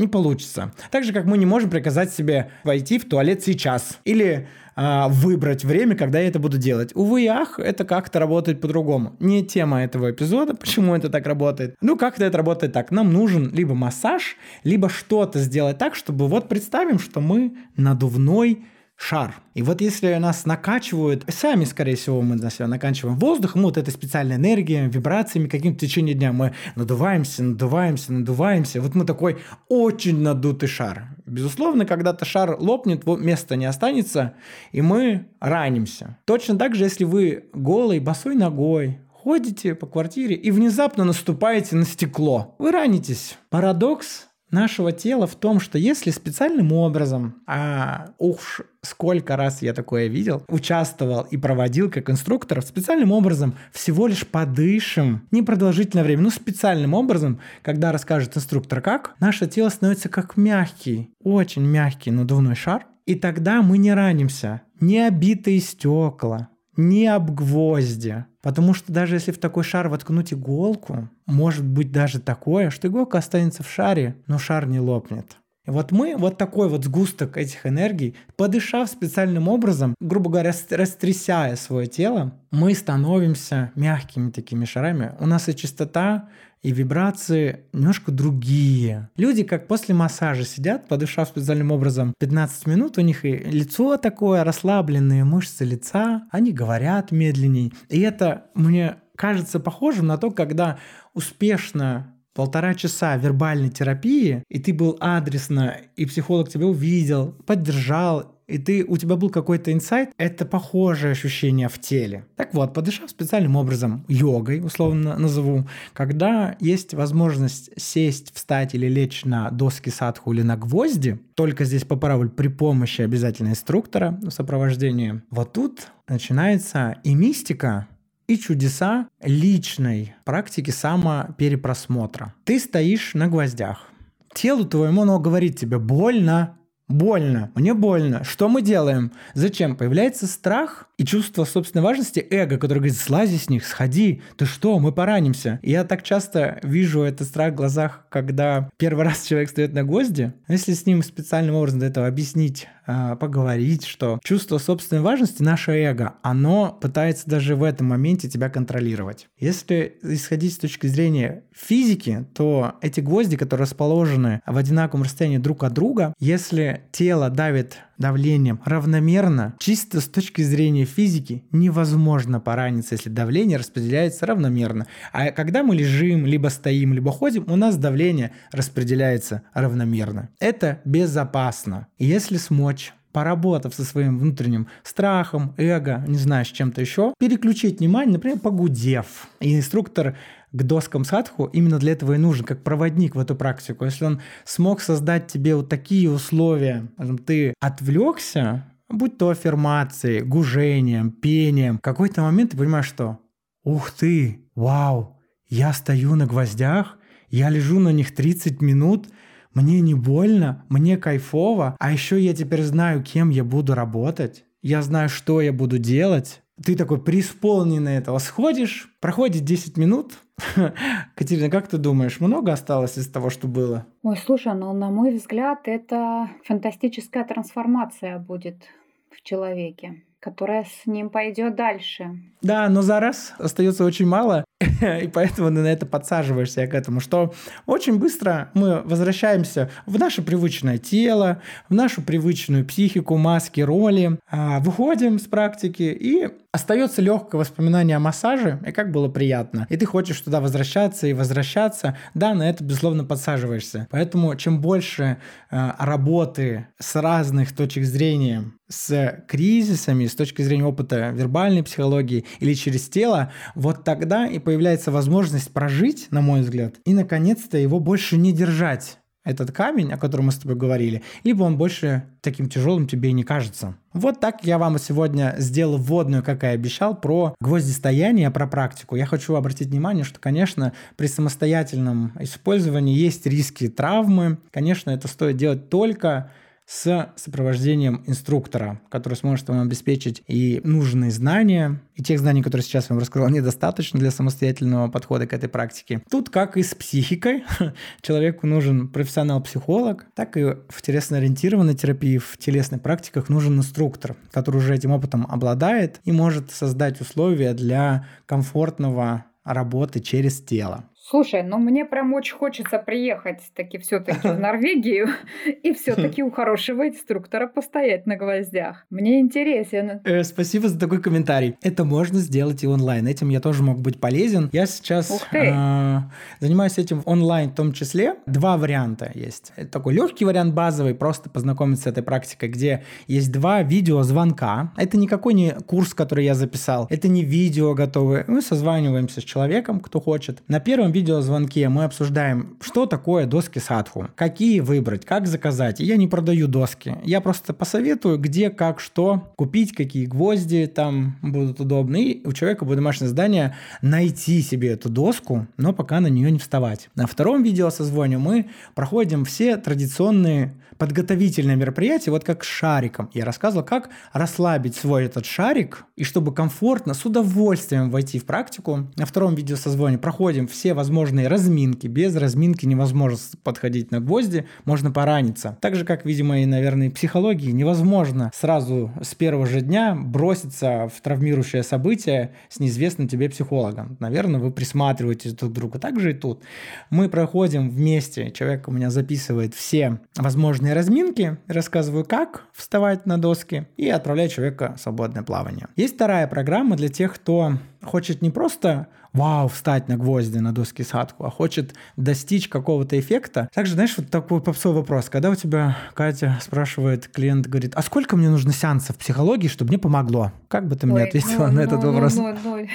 Не получится. Так же, как мы не можем приказать себе войти в туалет сейчас. Или а, выбрать время, когда я это буду делать. Увы и ах, это как-то работает по-другому. Не тема этого эпизода, почему это так работает. Ну, как-то это работает так. Нам нужен либо массаж, либо что-то сделать так, чтобы вот представим, что мы надувной шар. И вот если нас накачивают, сами, скорее всего, мы на себя накачиваем воздухом, вот этой специальной энергией, вибрациями, каким-то в течение дня мы надуваемся, надуваемся, надуваемся. Вот мы такой очень надутый шар. Безусловно, когда-то шар лопнет, места не останется, и мы ранимся. Точно так же, если вы голой, босой ногой, ходите по квартире и внезапно наступаете на стекло. Вы ранитесь. Парадокс нашего тела в том, что если специальным образом, а уж сколько раз я такое видел, участвовал и проводил как инструктор, специальным образом всего лишь подышим непродолжительное время, ну специальным образом, когда расскажет инструктор как, наше тело становится как мягкий, очень мягкий надувной шар, и тогда мы не ранимся. Не обитые стекла, не об гвозди. Потому что даже если в такой шар воткнуть иголку, может быть даже такое, что иголка останется в шаре, но шар не лопнет. Вот мы, вот такой вот сгусток этих энергий, подышав специальным образом, грубо говоря, растрясая свое тело, мы становимся мягкими такими шарами. У нас и чистота, и вибрации немножко другие. Люди, как после массажа сидят, подышав специальным образом 15 минут, у них и лицо такое, расслабленные мышцы лица, они говорят медленней. И это мне кажется похожим на то, когда успешно полтора часа вербальной терапии, и ты был адресно, и психолог тебя увидел, поддержал, и ты, у тебя был какой-то инсайт, это похожее ощущение в теле. Так вот, подышав специальным образом, йогой, условно назову, когда есть возможность сесть, встать или лечь на доски садху или на гвозди, только здесь по параболь при помощи обязательно инструктора в сопровождении, вот тут начинается и мистика, и чудеса личной практики самоперепросмотра. Ты стоишь на гвоздях. Телу твоему оно говорит тебе больно, Больно, мне больно. Что мы делаем? Зачем? Появляется страх и чувство собственной важности, эго, которое говорит, слази с них, сходи, ты что, мы поранимся. И я так часто вижу этот страх в глазах, когда первый раз человек стоит на гвозди. Если с ним специальным образом до этого объяснить, а, поговорить, что чувство собственной важности, наше эго, оно пытается даже в этом моменте тебя контролировать. Если исходить с точки зрения физики, то эти гвозди, которые расположены в одинаковом расстоянии друг от друга, если тело давит давлением равномерно, чисто с точки зрения физики невозможно пораниться, если давление распределяется равномерно. А когда мы лежим, либо стоим, либо ходим, у нас давление распределяется равномерно. Это безопасно. Если смочь поработав со своим внутренним страхом, эго, не знаю, с чем-то еще, переключить внимание, например, погудев. И инструктор к доскам садху именно для этого и нужен, как проводник в эту практику. Если он смог создать тебе вот такие условия, ты отвлекся, будь то аффирмацией, гужением, пением, в какой-то момент ты понимаешь, что «Ух ты! Вау! Я стою на гвоздях, я лежу на них 30 минут, мне не больно, мне кайфово, а еще я теперь знаю, кем я буду работать, я знаю, что я буду делать, ты такой преисполненный этого сходишь, проходит 10 минут. Катерина, как ты думаешь, много осталось из того, что было? Ой, слушай, ну, на мой взгляд, это фантастическая трансформация будет в человеке которая с ним пойдет дальше. Да, но за раз остается очень мало, и поэтому на это подсаживаешься к этому, что очень быстро мы возвращаемся в наше привычное тело, в нашу привычную психику, маски, роли, а, выходим с практики и остается легкое воспоминание о массаже, и как было приятно. И ты хочешь туда возвращаться и возвращаться. Да, на это, безусловно, подсаживаешься. Поэтому чем больше э, работы с разных точек зрения с кризисами, с точки зрения опыта вербальной психологии или через тело, вот тогда и появляется возможность прожить, на мой взгляд, и наконец-то его больше не держать этот камень, о котором мы с тобой говорили, либо он больше таким тяжелым тебе и не кажется. Вот так я вам сегодня сделал вводную, как и обещал, про гвоздистояние, про практику. Я хочу обратить внимание, что, конечно, при самостоятельном использовании есть риски травмы. Конечно, это стоит делать только с сопровождением инструктора, который сможет вам обеспечить и нужные знания, и тех знаний, которые сейчас вам раскрыл, недостаточно для самостоятельного подхода к этой практике. Тут, как и с психикой, человеку нужен профессионал-психолог, так и в телесно-ориентированной терапии, в телесных практиках нужен инструктор, который уже этим опытом обладает и может создать условия для комфортного работы через тело. Слушай, ну мне прям очень хочется приехать таки все-таки в Норвегию и все-таки у хорошего инструктора постоять на гвоздях. Мне интересен. Э, спасибо за такой комментарий. Это можно сделать и онлайн. Этим я тоже мог быть полезен. Я сейчас э, занимаюсь этим онлайн в том числе. Два варианта есть. Это такой легкий вариант базовый, просто познакомиться с этой практикой, где есть два видеозвонка. Это никакой не курс, который я записал. Это не видео готовые. Мы созваниваемся с человеком, кто хочет. На первом видеозвонке мы обсуждаем, что такое доски садху, какие выбрать, как заказать. Я не продаю доски, я просто посоветую, где, как, что купить, какие гвозди там будут удобны. И у человека будет домашнее задание найти себе эту доску, но пока на нее не вставать. На втором видеосозвоне мы проходим все традиционные подготовительное мероприятие, вот как с шариком. Я рассказывал, как расслабить свой этот шарик, и чтобы комфортно, с удовольствием войти в практику. На втором видеосозвоне проходим все возможные разминки. Без разминки невозможно подходить на гвозди, можно пораниться. Так же, как, видимо, и, наверное, психологии, невозможно сразу с первого же дня броситься в травмирующее событие с неизвестным тебе психологом. Наверное, вы присматриваетесь друг к другу. Так же и тут. Мы проходим вместе, человек у меня записывает все возможные разминки, рассказываю, как вставать на доски и отправляю человека в свободное плавание. Есть вторая программа для тех, кто хочет не просто вау, встать на гвозди на доски садху, а хочет достичь какого-то эффекта. Также, знаешь, вот такой попсовый вопрос. Когда у тебя, Катя, спрашивает, клиент говорит, а сколько мне нужно сеансов психологии, чтобы мне помогло? Как бы ты Ой, мне ответила ну, на ну, этот ну, вопрос? Ну, ну.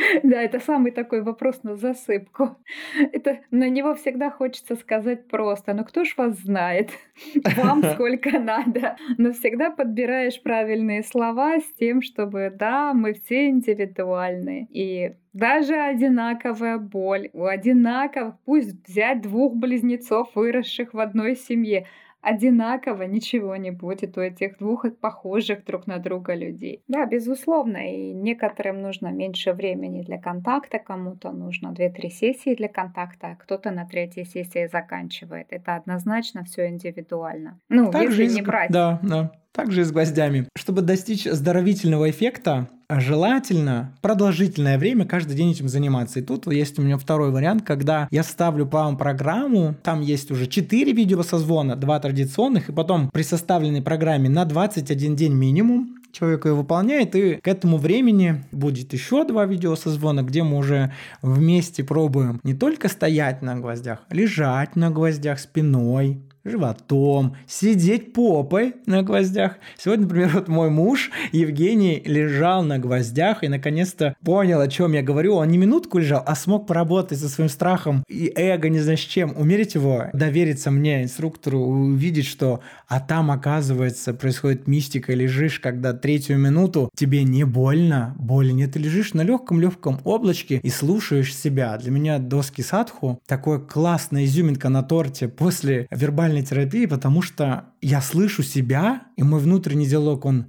Да, это самый такой вопрос на засыпку. Это на него всегда хочется сказать просто. Ну кто ж вас знает? Вам сколько надо. Но всегда подбираешь правильные слова с тем, чтобы да, мы все индивидуальны. И даже одинаковая боль, у одинаковых, пусть взять двух близнецов, выросших в одной семье, одинаково ничего не будет у этих двух похожих друг на друга людей. Да, безусловно, и некоторым нужно меньше времени для контакта, кому-то нужно 2-3 сессии для контакта, а кто-то на третьей сессии заканчивает. Это однозначно все индивидуально. Ну, так если жизнь, не брать. Да, да. Также и с гвоздями. Чтобы достичь здоровительного эффекта, желательно продолжительное время каждый день этим заниматься. И тут есть у меня второй вариант, когда я ставлю план программу, там есть уже 4 видеосозвона, 2 традиционных, и потом при составленной программе на 21 день минимум человек ее выполняет, и к этому времени будет еще два видеосозвона, где мы уже вместе пробуем не только стоять на гвоздях, лежать на гвоздях спиной, животом, сидеть попой на гвоздях. Сегодня, например, вот мой муж Евгений лежал на гвоздях и наконец-то понял, о чем я говорю. Он не минутку лежал, а смог поработать со своим страхом и эго, не знаю с чем, умерить его, довериться мне, инструктору, увидеть, что а там, оказывается, происходит мистика, лежишь, когда третью минуту тебе не больно, боли нет, ты лежишь на легком-легком облачке и слушаешь себя. Для меня доски садху такой классная изюминка на торте после вербальной ментальной терапии, потому что я слышу себя, и мой внутренний диалог, он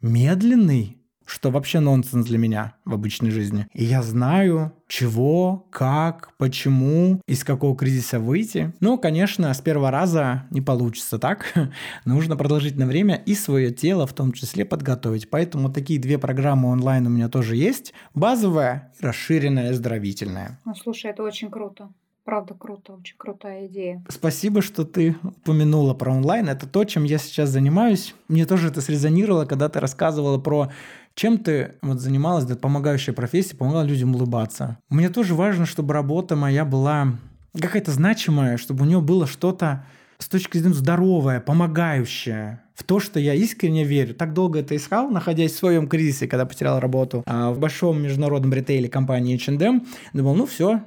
медленный, что вообще нонсенс для меня в обычной жизни. И я знаю, чего, как, почему, из какого кризиса выйти. Ну, конечно, с первого раза не получится так. Нужно продолжительное время и свое тело в том числе подготовить. Поэтому такие две программы онлайн у меня тоже есть. Базовая и расширенная, оздоровительная. Ну, слушай, это очень круто. Правда, круто, очень крутая идея. Спасибо, что ты упомянула про онлайн. Это то, чем я сейчас занимаюсь. Мне тоже это срезонировало, когда ты рассказывала про чем ты вот занималась, да, помогающая профессия, помогала людям улыбаться. Мне тоже важно, чтобы работа моя была какая-то значимая, чтобы у нее было что-то с точки зрения здоровое, помогающее, в то, что я искренне верю. Так долго это искал, находясь в своем кризисе, когда потерял работу а в большом международном ритейле компании H&M. Думал, ну все,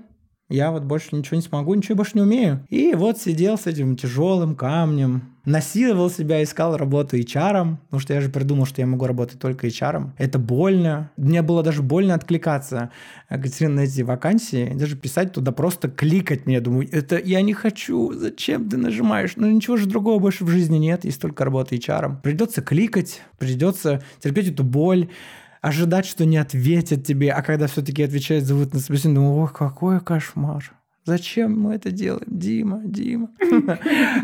я вот больше ничего не смогу, ничего больше не умею. И вот сидел с этим тяжелым камнем, насиловал себя, искал работу HR, потому что я же придумал, что я могу работать только HR. Это больно. Мне было даже больно откликаться, Екатерина, на эти вакансии, даже писать туда, просто кликать мне. Думаю, это я не хочу, зачем ты нажимаешь? Ну ничего же другого больше в жизни нет, есть только работа HR. Придется кликать, придется терпеть эту боль, ожидать, что не ответят тебе, а когда все-таки отвечают, зовут на собеседование, думаю, ох, какой кошмар. Зачем мы это делаем? Дима, Дима.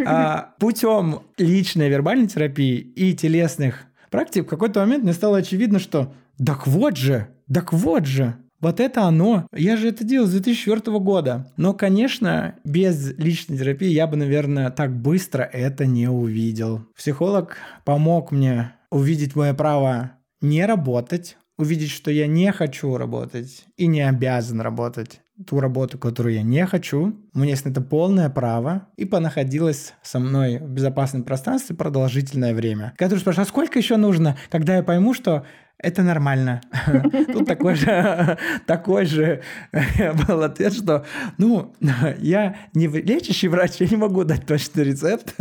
А, путем личной вербальной терапии и телесных практик в какой-то момент мне стало очевидно, что так вот же, так вот же, вот это оно. Я же это делал с 2004 года. Но, конечно, без личной терапии я бы, наверное, так быстро это не увидел. Психолог помог мне увидеть мое право не работать, увидеть, что я не хочу работать и не обязан работать ту работу, которую я не хочу. У меня есть на это полное право. И понаходилась со мной в безопасном пространстве продолжительное время. Когда ты спрашиваешь, а сколько еще нужно, когда я пойму, что это нормально. Тут такой же, такой же был ответ, что, ну, я не лечащий врач, я не могу дать точный рецепт.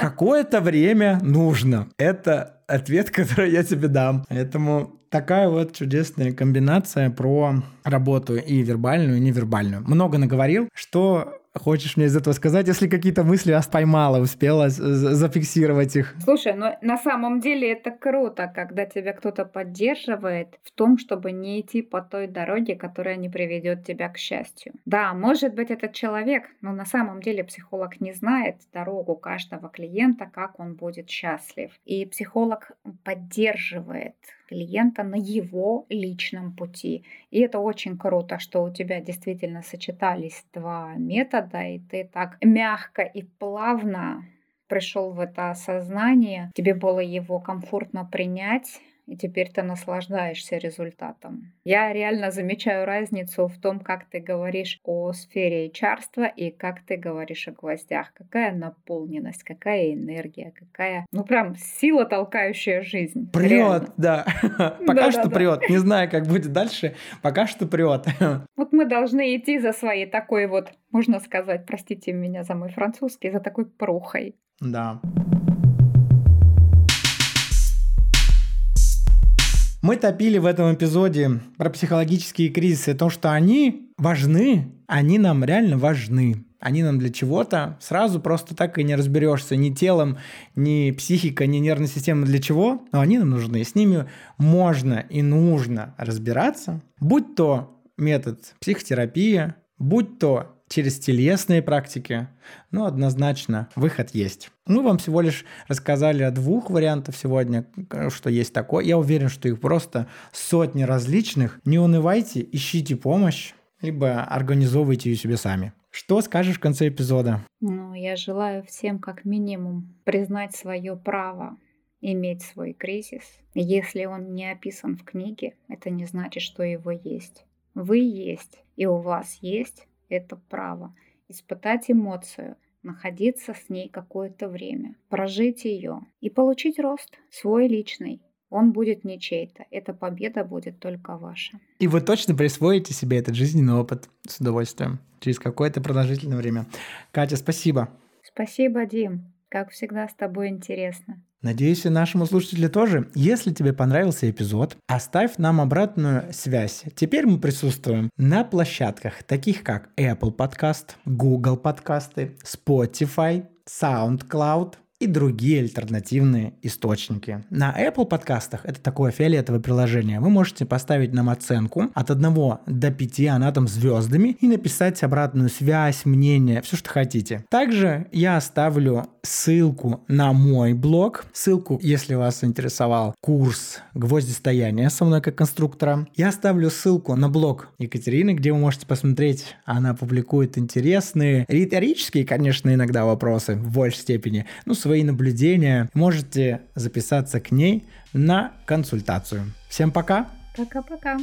Какое-то время нужно. Это ответ, который я тебе дам. Поэтому такая вот чудесная комбинация про работу и вербальную, и невербальную. Много наговорил. Что хочешь мне из этого сказать, если какие-то мысли вас поймала, успела зафиксировать их? Слушай, ну на самом деле это круто, когда тебя кто-то поддерживает в том, чтобы не идти по той дороге, которая не приведет тебя к счастью. Да, может быть этот человек, но на самом деле психолог не знает дорогу каждого клиента, как он будет счастлив. И психолог поддерживает клиента на его личном пути. И это очень круто, что у тебя действительно сочетались два метода, и ты так мягко и плавно пришел в это осознание, тебе было его комфортно принять, и теперь ты наслаждаешься результатом. Я реально замечаю разницу в том, как ты говоришь о сфере HR и как ты говоришь о гвоздях. Какая наполненность, какая энергия, какая, ну прям сила, толкающая жизнь. Прет, да. Пока что прет. Не знаю, как будет дальше. Пока что прет. Вот мы должны идти за своей такой вот, можно сказать, простите меня за мой французский, за такой прухой. Да. Мы топили в этом эпизоде про психологические кризисы, то, что они важны, они нам реально важны. Они нам для чего-то. Сразу просто так и не разберешься ни телом, ни психикой, ни нервной системой для чего, но они нам нужны. С ними можно и нужно разбираться. Будь то метод психотерапии, будь то через телесные практики, ну, однозначно, выход есть. Мы вам всего лишь рассказали о двух вариантах сегодня, что есть такое. Я уверен, что их просто сотни различных. Не унывайте, ищите помощь, либо организовывайте ее себе сами. Что скажешь в конце эпизода? Ну, я желаю всем как минимум признать свое право иметь свой кризис. Если он не описан в книге, это не значит, что его есть. Вы есть, и у вас есть это право испытать эмоцию, находиться с ней какое-то время, прожить ее и получить рост свой личный. Он будет не чей-то. Эта победа будет только ваша. И вы точно присвоите себе этот жизненный опыт с удовольствием через какое-то продолжительное время. Катя, спасибо. Спасибо, Дим. Как всегда, с тобой интересно. Надеюсь, и нашему слушателю тоже. Если тебе понравился эпизод, оставь нам обратную связь. Теперь мы присутствуем на площадках, таких как Apple Podcast, Google подкасты, Spotify, SoundCloud, и другие альтернативные источники. На Apple подкастах это такое фиолетовое приложение. Вы можете поставить нам оценку от 1 до 5, она там звездами, и написать обратную связь, мнение, все, что хотите. Также я оставлю ссылку на мой блог, ссылку, если вас интересовал курс гвоздистояния со мной как конструктора. Я оставлю ссылку на блог Екатерины, где вы можете посмотреть, она публикует интересные, риторические, конечно, иногда вопросы в большей степени, ну, свои наблюдения, можете записаться к ней на консультацию. Всем пока! Пока-пока!